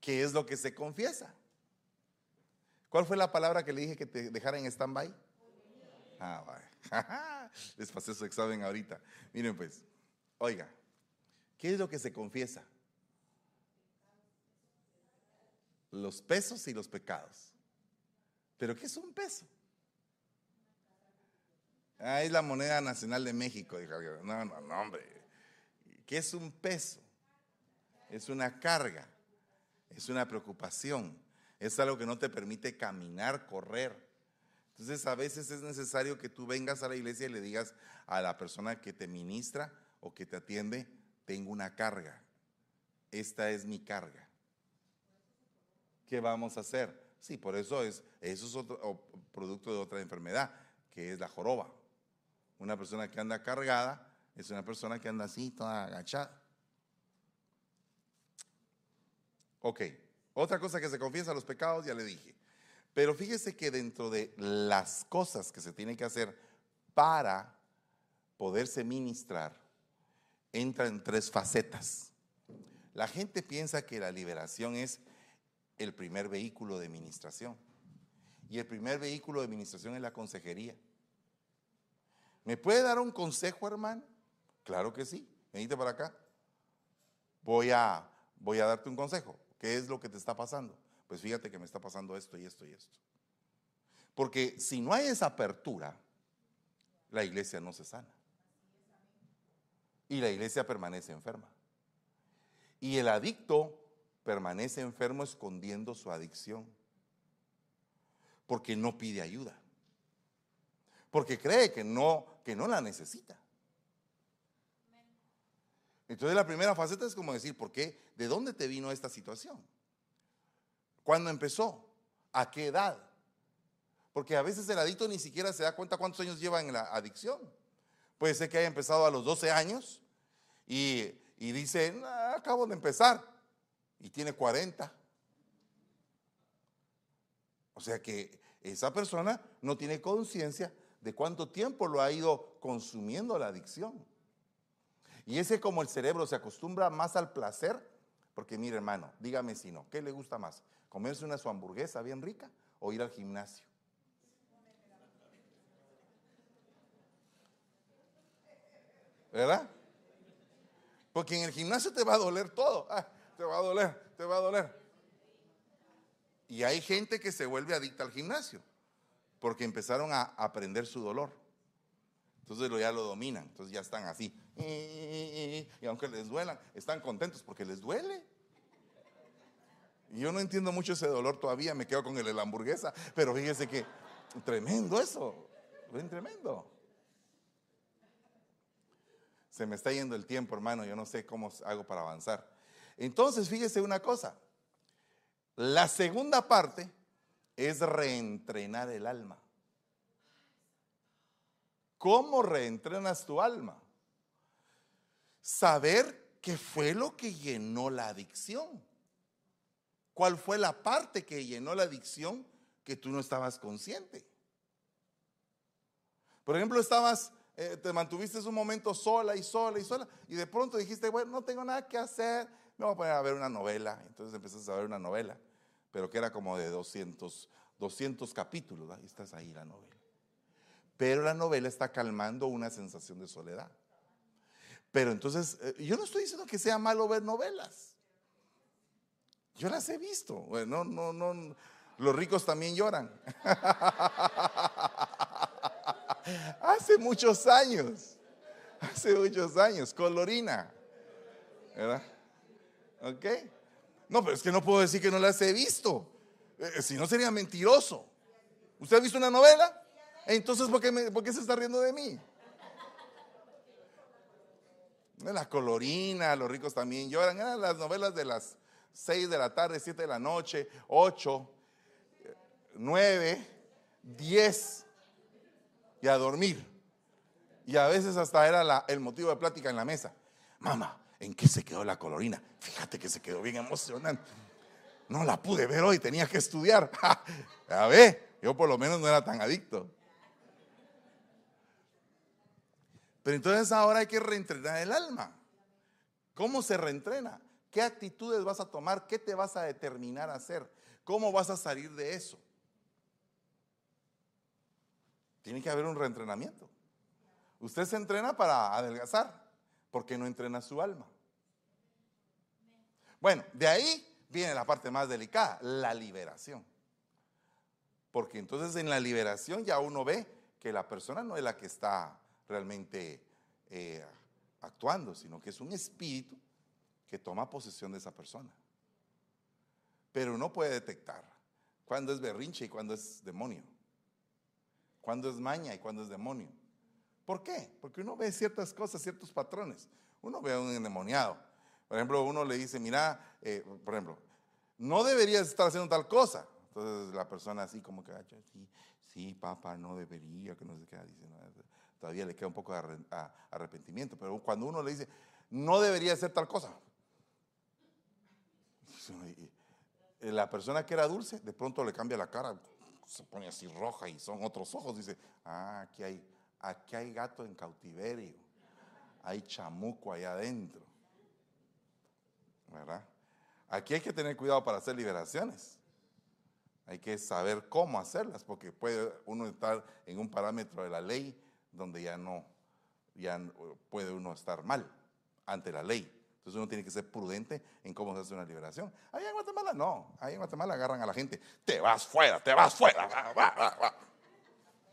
¿qué es lo que se confiesa? ¿Cuál fue la palabra que le dije que te dejara en stand-by? Ah, vaya. Les pasé su examen ahorita. Miren pues, oiga, ¿qué es lo que se confiesa? Los pesos y los pecados. ¿Pero qué es un peso? Ah, es la moneda nacional de México. No, no, no, hombre. ¿Qué es un peso? Es una carga, es una preocupación, es algo que no te permite caminar, correr. Entonces a veces es necesario que tú vengas a la iglesia y le digas a la persona que te ministra o que te atiende, tengo una carga, esta es mi carga. ¿Qué vamos a hacer? Sí, por eso es, eso es otro producto de otra enfermedad, que es la joroba. Una persona que anda cargada es una persona que anda así, toda agachada. Ok, otra cosa que se confiesa los pecados, ya le dije. Pero fíjese que dentro de las cosas que se tienen que hacer para poderse ministrar, entran tres facetas. La gente piensa que la liberación es el primer vehículo de ministración. Y el primer vehículo de ministración es la consejería. ¿Me puede dar un consejo, hermano? Claro que sí. Venite para acá. Voy a, voy a darte un consejo. ¿Qué es lo que te está pasando? Pues fíjate que me está pasando esto y esto y esto. Porque si no hay esa apertura, la iglesia no se sana. Y la iglesia permanece enferma. Y el adicto permanece enfermo escondiendo su adicción. Porque no pide ayuda porque cree que no, que no la necesita. Entonces la primera faceta es como decir, ¿por qué? ¿De dónde te vino esta situación? ¿Cuándo empezó? ¿A qué edad? Porque a veces el adicto ni siquiera se da cuenta cuántos años lleva en la adicción. Puede ser que haya empezado a los 12 años y, dice, "Nah, acabo de empezar, y tiene 40. O sea que esa persona no tiene conciencia de cuánto tiempo lo ha ido consumiendo la adicción. Y ese como el cerebro se acostumbra más al placer, porque mire hermano, dígame si no, ¿qué le gusta más? ¿Comerse una su hamburguesa bien rica o ir al gimnasio? ¿Verdad? Porque en el gimnasio te va a doler todo. Ah, te va a doler, te va a doler. Y hay gente que se vuelve adicta al gimnasio porque empezaron a aprender su dolor. Entonces ya lo dominan, entonces ya están así. Y aunque les duelan, están contentos porque les duele. Yo no entiendo mucho ese dolor todavía, me quedo con el de la hamburguesa, pero fíjese que tremendo eso, tremendo. Se me está yendo el tiempo, hermano, yo no sé cómo hago para avanzar. Entonces, fíjese una cosa, la segunda parte es reentrenar el alma. ¿Cómo reentrenas tu alma? Saber qué fue lo que llenó la adicción. ¿Cuál fue la parte que llenó la adicción que tú no estabas consciente? Por ejemplo, estabas, eh, te mantuviste un momento sola y sola y sola y de pronto dijiste, bueno, no tengo nada que hacer, me voy a poner a ver una novela. Entonces empezaste a ver una novela, pero que era como de 200, 200 capítulos, y estás ahí la novela. Pero la novela está calmando una sensación de soledad. Pero entonces, eh, yo no estoy diciendo que sea malo ver novelas. Yo las he visto. Bueno, no, no, no. Los ricos también lloran. hace muchos años. Hace muchos años. Colorina. ¿Verdad? ¿Ok? No, pero es que no puedo decir que no las he visto. Eh, si no sería mentiroso. ¿Usted ha visto una novela? Entonces, ¿por qué, se está riendo de mí? La colorina, los ricos también lloran. Eran las novelas de las 6 de la tarde, 7 de la noche, 8, 9, 10 y a dormir. Y a veces hasta era el motivo de plática en la mesa. Mamá, ¿en qué se quedó la colorina? Fíjate que se quedó bien emocionante. No la pude ver hoy, tenía que estudiar. a ver, yo por lo menos no era tan adicto. Pero entonces ahora hay que reentrenar el alma. ¿Cómo se reentrena? ¿Qué actitudes vas a tomar? ¿Qué te vas a determinar a hacer? ¿Cómo vas a salir de eso? Tiene que haber un reentrenamiento. Usted se entrena para adelgazar, porque no entrena su alma. Bueno, de ahí viene la parte más delicada, la liberación. Porque entonces en la liberación ya uno ve que la persona no es la que está realmente eh, actuando, sino que es un espíritu que toma posesión de esa persona. Pero uno puede detectar cuándo es berrinche y cuándo es demonio, cuándo es maña y cuándo es demonio. ¿Por qué? Porque uno ve ciertas cosas, ciertos patrones. Uno ve a un endemoniado. Por ejemplo, uno le dice, mira, eh, por ejemplo, no deberías estar haciendo tal cosa. Entonces la persona así como que, sí, sí, papá, no debería, que no se queda diciendo todavía le queda un poco de arrepentimiento, pero cuando uno le dice, no debería hacer tal cosa, la persona que era dulce, de pronto le cambia la cara, se pone así roja y son otros ojos, dice, ah, aquí hay, aquí hay gato en cautiverio, hay chamuco allá adentro, ¿verdad? Aquí hay que tener cuidado para hacer liberaciones. Hay que saber cómo hacerlas, porque puede uno estar en un parámetro de la ley donde ya no, ya puede uno estar mal ante la ley. Entonces uno tiene que ser prudente en cómo se hace una liberación. Ahí en Guatemala no, ahí en Guatemala agarran a la gente, te vas fuera, te vas fuera,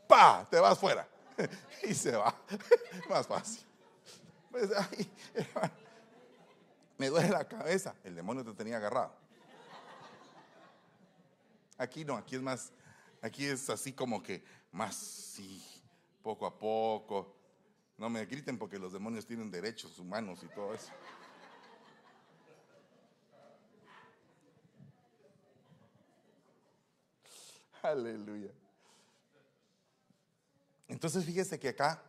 pa, te vas fuera. y se va, más fácil. Pues, me duele la cabeza, el demonio te tenía agarrado. Aquí no, aquí es más, aquí es así como que más, sí, poco a poco. No me griten porque los demonios tienen derechos humanos y todo eso. Aleluya. Entonces fíjese que acá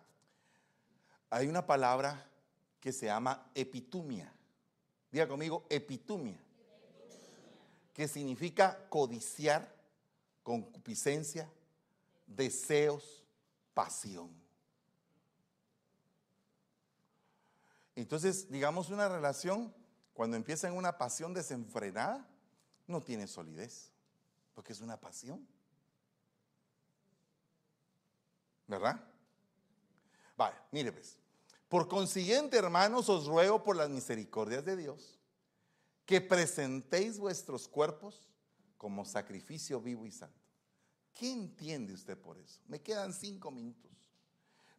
hay una palabra que se llama epitumia. Diga conmigo, epitumia. Que significa codiciar, concupiscencia, deseos, pasión. Entonces, digamos, una relación, cuando empieza en una pasión desenfrenada, no tiene solidez, porque es una pasión. ¿Verdad? Vale, mire pues. Por consiguiente, hermanos, os ruego por las misericordias de Dios que presentéis vuestros cuerpos como sacrificio vivo y santo. ¿Qué entiende usted por eso? Me quedan cinco minutos,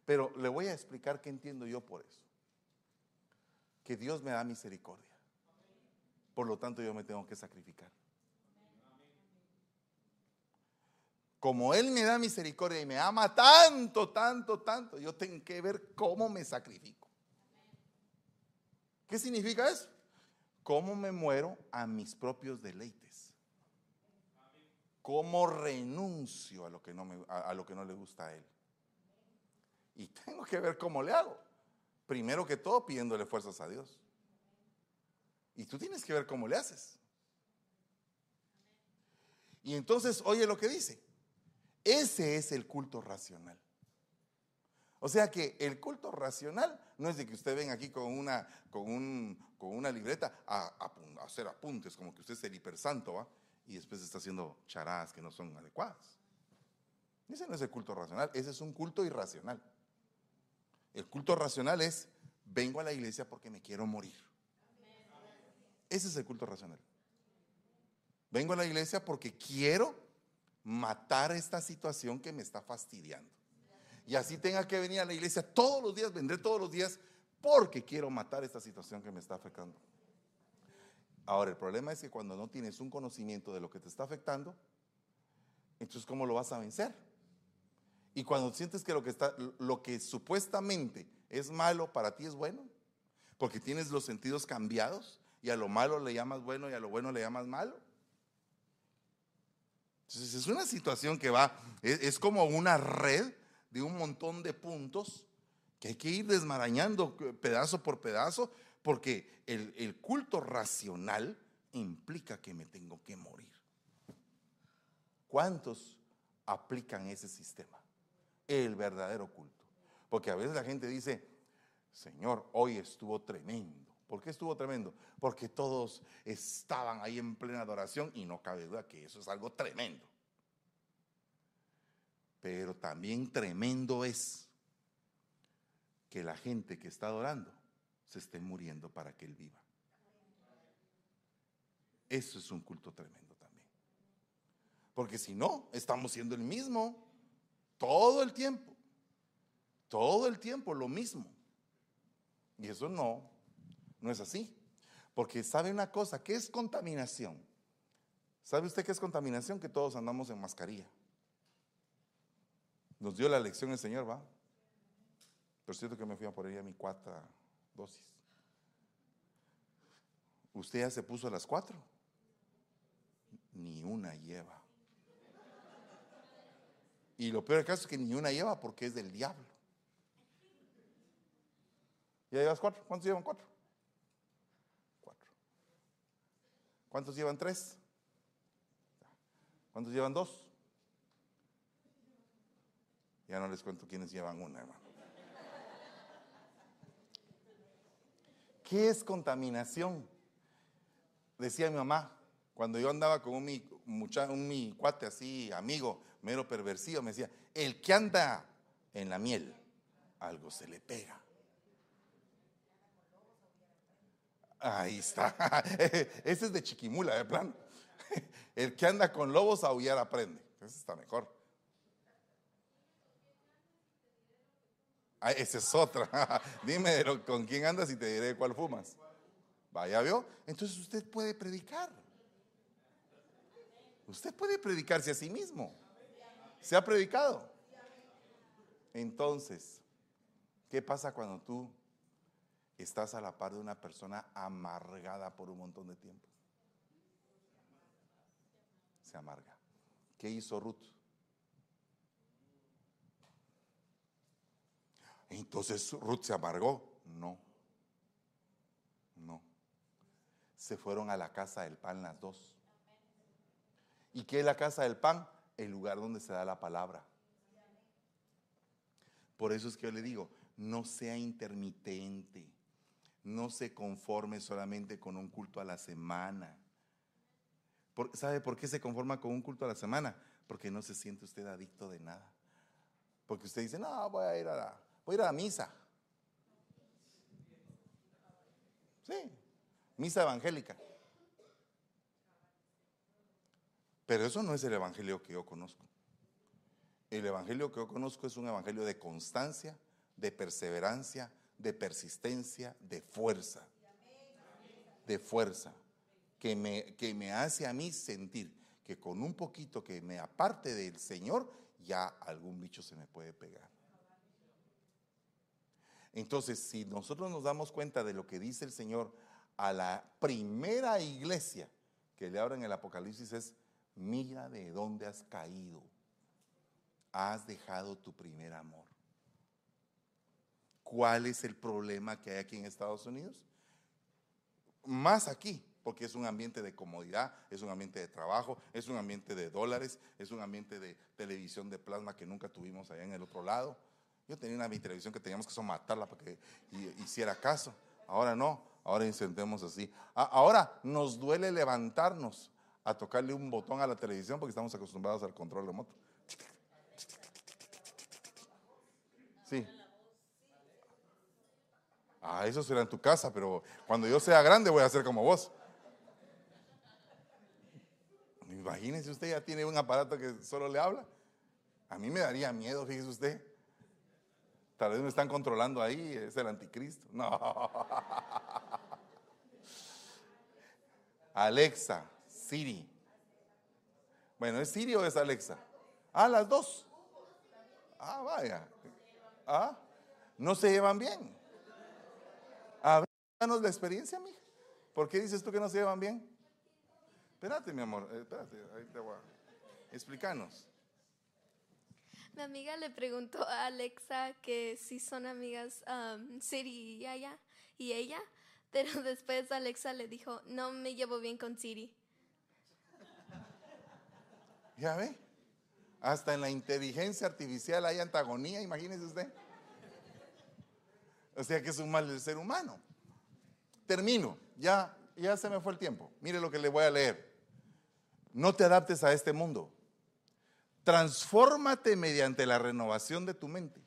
pero le voy a explicar qué entiendo yo por eso. Que Dios me da misericordia. Por lo tanto, yo me tengo que sacrificar. Como Él me da misericordia y me ama tanto, tanto, tanto, yo tengo que ver cómo me sacrifico. ¿Qué significa eso? ¿Cómo me muero a mis propios deleites? ¿Cómo renuncio a lo que no, me, a, lo que no le gusta a Él? Y tengo que ver cómo le hago. Primero que todo, pidiéndole fuerzas a Dios. Y tú tienes que ver cómo le haces. Y entonces, oye lo que dice. Ese es el culto racional. O sea que el culto racional no es de que usted venga aquí con una, con una libreta a, hacer apuntes, como que usted es el hipersanto. Y después está haciendo charadas que no son adecuadas. Ese no es el culto racional, ese es un culto irracional. El culto racional es, vengo a la iglesia porque me quiero morir. Ese es el culto racional. Vengo a la iglesia porque quiero matar esta situación que me está fastidiando. Y así tenga que venir a la iglesia todos los días, vendré todos los días porque quiero matar esta situación que me está afectando. Ahora, el problema es que cuando no tienes un conocimiento de lo que te está afectando, entonces ¿cómo lo vas a vencer? Y cuando sientes que lo que está lo que supuestamente es malo para ti es bueno, porque tienes los sentidos cambiados y a lo malo le llamas bueno y a lo bueno le llamas malo. Entonces es una situación que va, es, como una red de un montón de puntos que hay que ir desmarañando pedazo por pedazo, porque el, el culto racional implica que me tengo que morir. ¿Cuántos aplican ese sistema? El verdadero culto. Porque a veces la gente dice, Señor, hoy estuvo tremendo. ¿Por qué estuvo tremendo? Porque todos estaban ahí en plena adoración y no cabe duda que eso es algo tremendo. Pero también tremendo es que la gente que está adorando se esté muriendo para que Él viva. Eso es un culto tremendo también. Porque si no, estamos siendo el mismo todo el tiempo. Todo el tiempo lo mismo. Y eso no, no es así. Porque sabe una cosa, ¿qué es contaminación? ¿Sabe usted qué es contaminación? Que todos andamos en mascarilla. Nos dio la lección el Señor, ¿va? Por cierto que me fui a por ella mi cuarta dosis. ¿Usted ya se puso a las cuatro? Ni una lleva. Y lo peor del caso es que ni una lleva porque es del diablo. ¿Ya llevas cuatro? ¿Cuántos llevan cuatro? ¿Cuántos llevan tres? ¿Cuántos llevan dos? Ya no les cuento quiénes llevan una, hermano. ¿Qué es contaminación? Decía mi mamá, cuando yo andaba con un mi, un mi cuate así, amigo, mero perversivo, me decía, el que anda en la miel, algo se le pega. Ahí está. Ese es de chiquimula, de plan. El que anda con lobos a aullar aprende. Ese está mejor. Ah, esa es otra. Dime con quién andas y te diré cuál fumas. Vaya, ¿vio? Entonces usted puede predicar. Usted puede predicarse a sí mismo. ¿Se ha predicado? Entonces, ¿qué pasa cuando tú estás a la par de una persona amargada por un montón de tiempo. Se amarga. ¿Qué hizo Ruth? Entonces Ruth se amargó. No. se fueron a la casa del pan las dos. ¿Y qué es la casa del pan? El lugar donde se da la palabra. Por eso es que yo le digo, no sea intermitente, no se conforme solamente con un culto a la semana. ¿Sabe por qué se conforma con un culto a la semana? Porque no se siente usted adicto de nada. Porque usted dice, no, voy a ir a la, voy a, ir a la misa. Sí, misa evangélica. Pero eso no es el evangelio que yo conozco. El evangelio que yo conozco es un evangelio de constancia, de perseverancia, de persistencia, de fuerza. De fuerza. Que me, que me hace a mí sentir que con un poquito que me aparte del Señor, ya algún bicho se me puede pegar. Entonces, si nosotros nos damos cuenta de lo que dice el Señor a la primera iglesia que le habla en el Apocalipsis es, mira de dónde has caído. Has dejado tu primer amor. ¿Cuál es el problema que hay aquí en Estados Unidos? Más aquí, porque es un ambiente de comodidad, es un ambiente de trabajo, es un ambiente de dólares, es un ambiente de televisión de plasma que nunca tuvimos allá en el otro lado. Yo tenía una mi televisión que teníamos que somatarla para que hiciera caso. Ahora no, ahora incendemos así. Ahora nos duele levantarnos a tocarle un botón a la televisión porque estamos acostumbrados al control remoto. Sí. Ah, eso será en tu casa, pero cuando yo sea grande voy a ser como vos. Imagínese usted ya tiene un aparato que solo le habla. A mí me daría miedo, fíjese usted. Tal vez me están controlando ahí, es el anticristo. No. Alexa, Siri. Bueno, ¿es Siri o es Alexa? Ah, las dos. Ah, vaya. Ah, no se llevan bien. Danos la experiencia, mija. ¿Por qué dices tú que no se llevan bien? Espérate, mi amor, eh, espérate, ahí te voy a... Explícanos. Mi amiga le preguntó a Alexa que si son amigas um, Siri y ella, y ella, pero después Alexa le dijo, no me llevo bien con Siri. ¿Ya ve? Hasta en la inteligencia artificial hay antagonía, imagínese usted. O sea que es un mal del ser humano. Termino, ya, ya se me fue el tiempo. Mire lo que le voy a leer. No te adaptes a este mundo. Transfórmate mediante la renovación de tu mente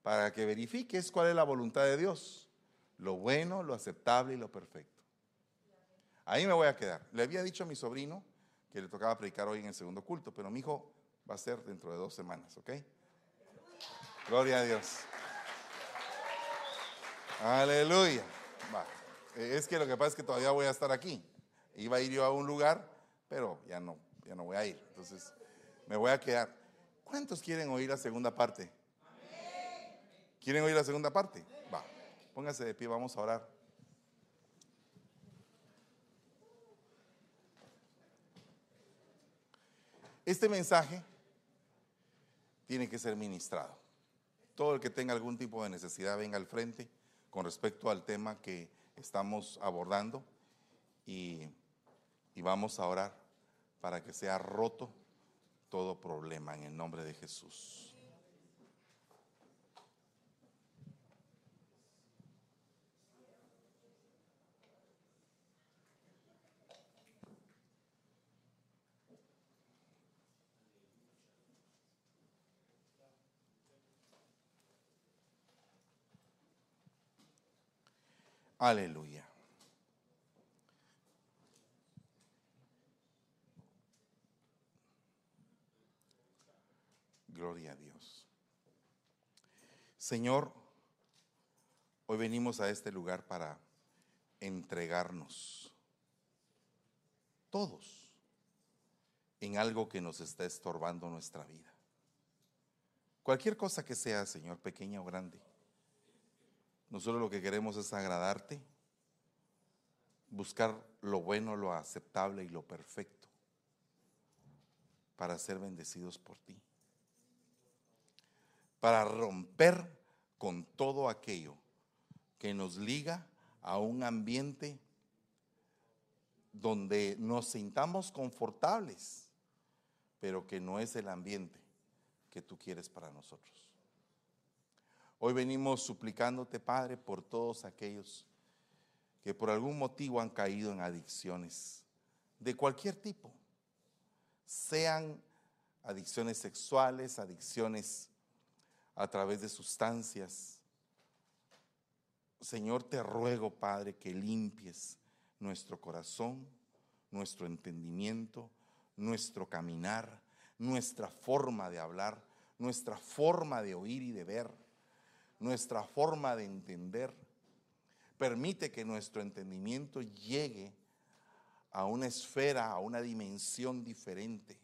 para que verifiques cuál es la voluntad de Dios, lo bueno, lo aceptable y lo perfecto. Ahí me voy a quedar. Le había dicho a mi sobrino que le tocaba predicar hoy en el segundo culto, pero mi hijo va a ser dentro de dos semanas, ¿ok? Gloria a Dios. Aleluya. Es que lo que pasa es que todavía voy a estar aquí. Iba a ir yo a un lugar, pero ya no, ya no voy a ir. Entonces, me voy a quedar. ¿Cuántos quieren oír la segunda parte? ¿Quieren oír la segunda parte? Va, póngase de pie, vamos a orar. Este mensaje tiene que ser ministrado. Todo el que tenga algún tipo de necesidad venga al frente con respecto al tema que estamos abordando y, y vamos a orar para que sea roto todo problema en el nombre de Jesús. Aleluya. Gloria a Dios. Señor, hoy venimos a este lugar para entregarnos todos en algo que nos está estorbando nuestra vida. Cualquier cosa que sea, Señor, pequeña o grande. Nosotros lo que queremos es agradarte, buscar lo bueno, lo aceptable y lo perfecto para ser bendecidos por ti. Para romper con todo aquello que nos liga a un ambiente donde nos sintamos confortables, pero que no es el ambiente que tú quieres para nosotros. Hoy venimos suplicándote, Padre, por todos aquellos que por algún motivo han caído en adicciones de cualquier tipo, sean adicciones sexuales, adicciones a través de sustancias. Señor, te ruego, Padre, que limpies nuestro corazón, nuestro entendimiento, nuestro caminar, nuestra forma de hablar, nuestra forma de oír y de ver, nuestra forma de entender permite que nuestro entendimiento llegue a una esfera, a una dimensión diferente.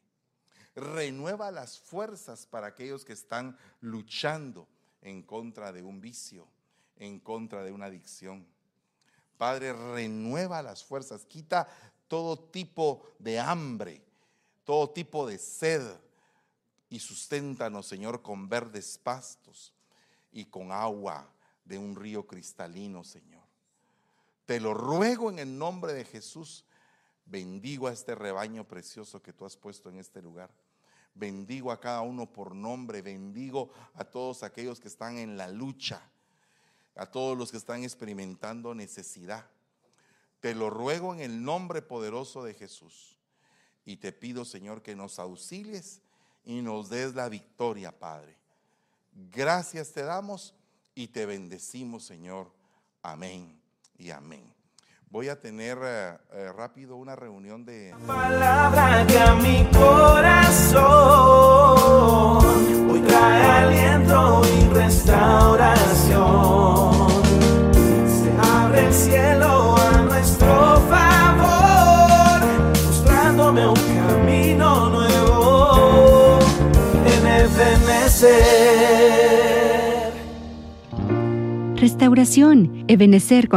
Renueva las fuerzas para aquellos que están luchando en contra de un vicio, en contra de una adicción. Padre, renueva las fuerzas, quita todo tipo de hambre, todo tipo de sed y susténtanos, Señor, con verdes pastos y con agua de un río cristalino, Señor. Te lo ruego en el nombre de Jesús. Bendigo a este rebaño precioso que tú has puesto en este lugar. Bendigo a cada uno por nombre. Bendigo a todos aquellos que están en la lucha. A todos los que están experimentando necesidad. Te lo ruego en el nombre poderoso de Jesús. Y te pido, Señor, que nos auxilies y nos des la victoria, Padre. Gracias te damos y te bendecimos, Señor. Amén y amén. Voy a tener eh, eh, rápido una reunión de... Palabra que a mi corazón hoy trae aliento y restauración. Se abre el cielo a nuestro favor, mostrándome un camino nuevo en el Restauración, Ebenecer con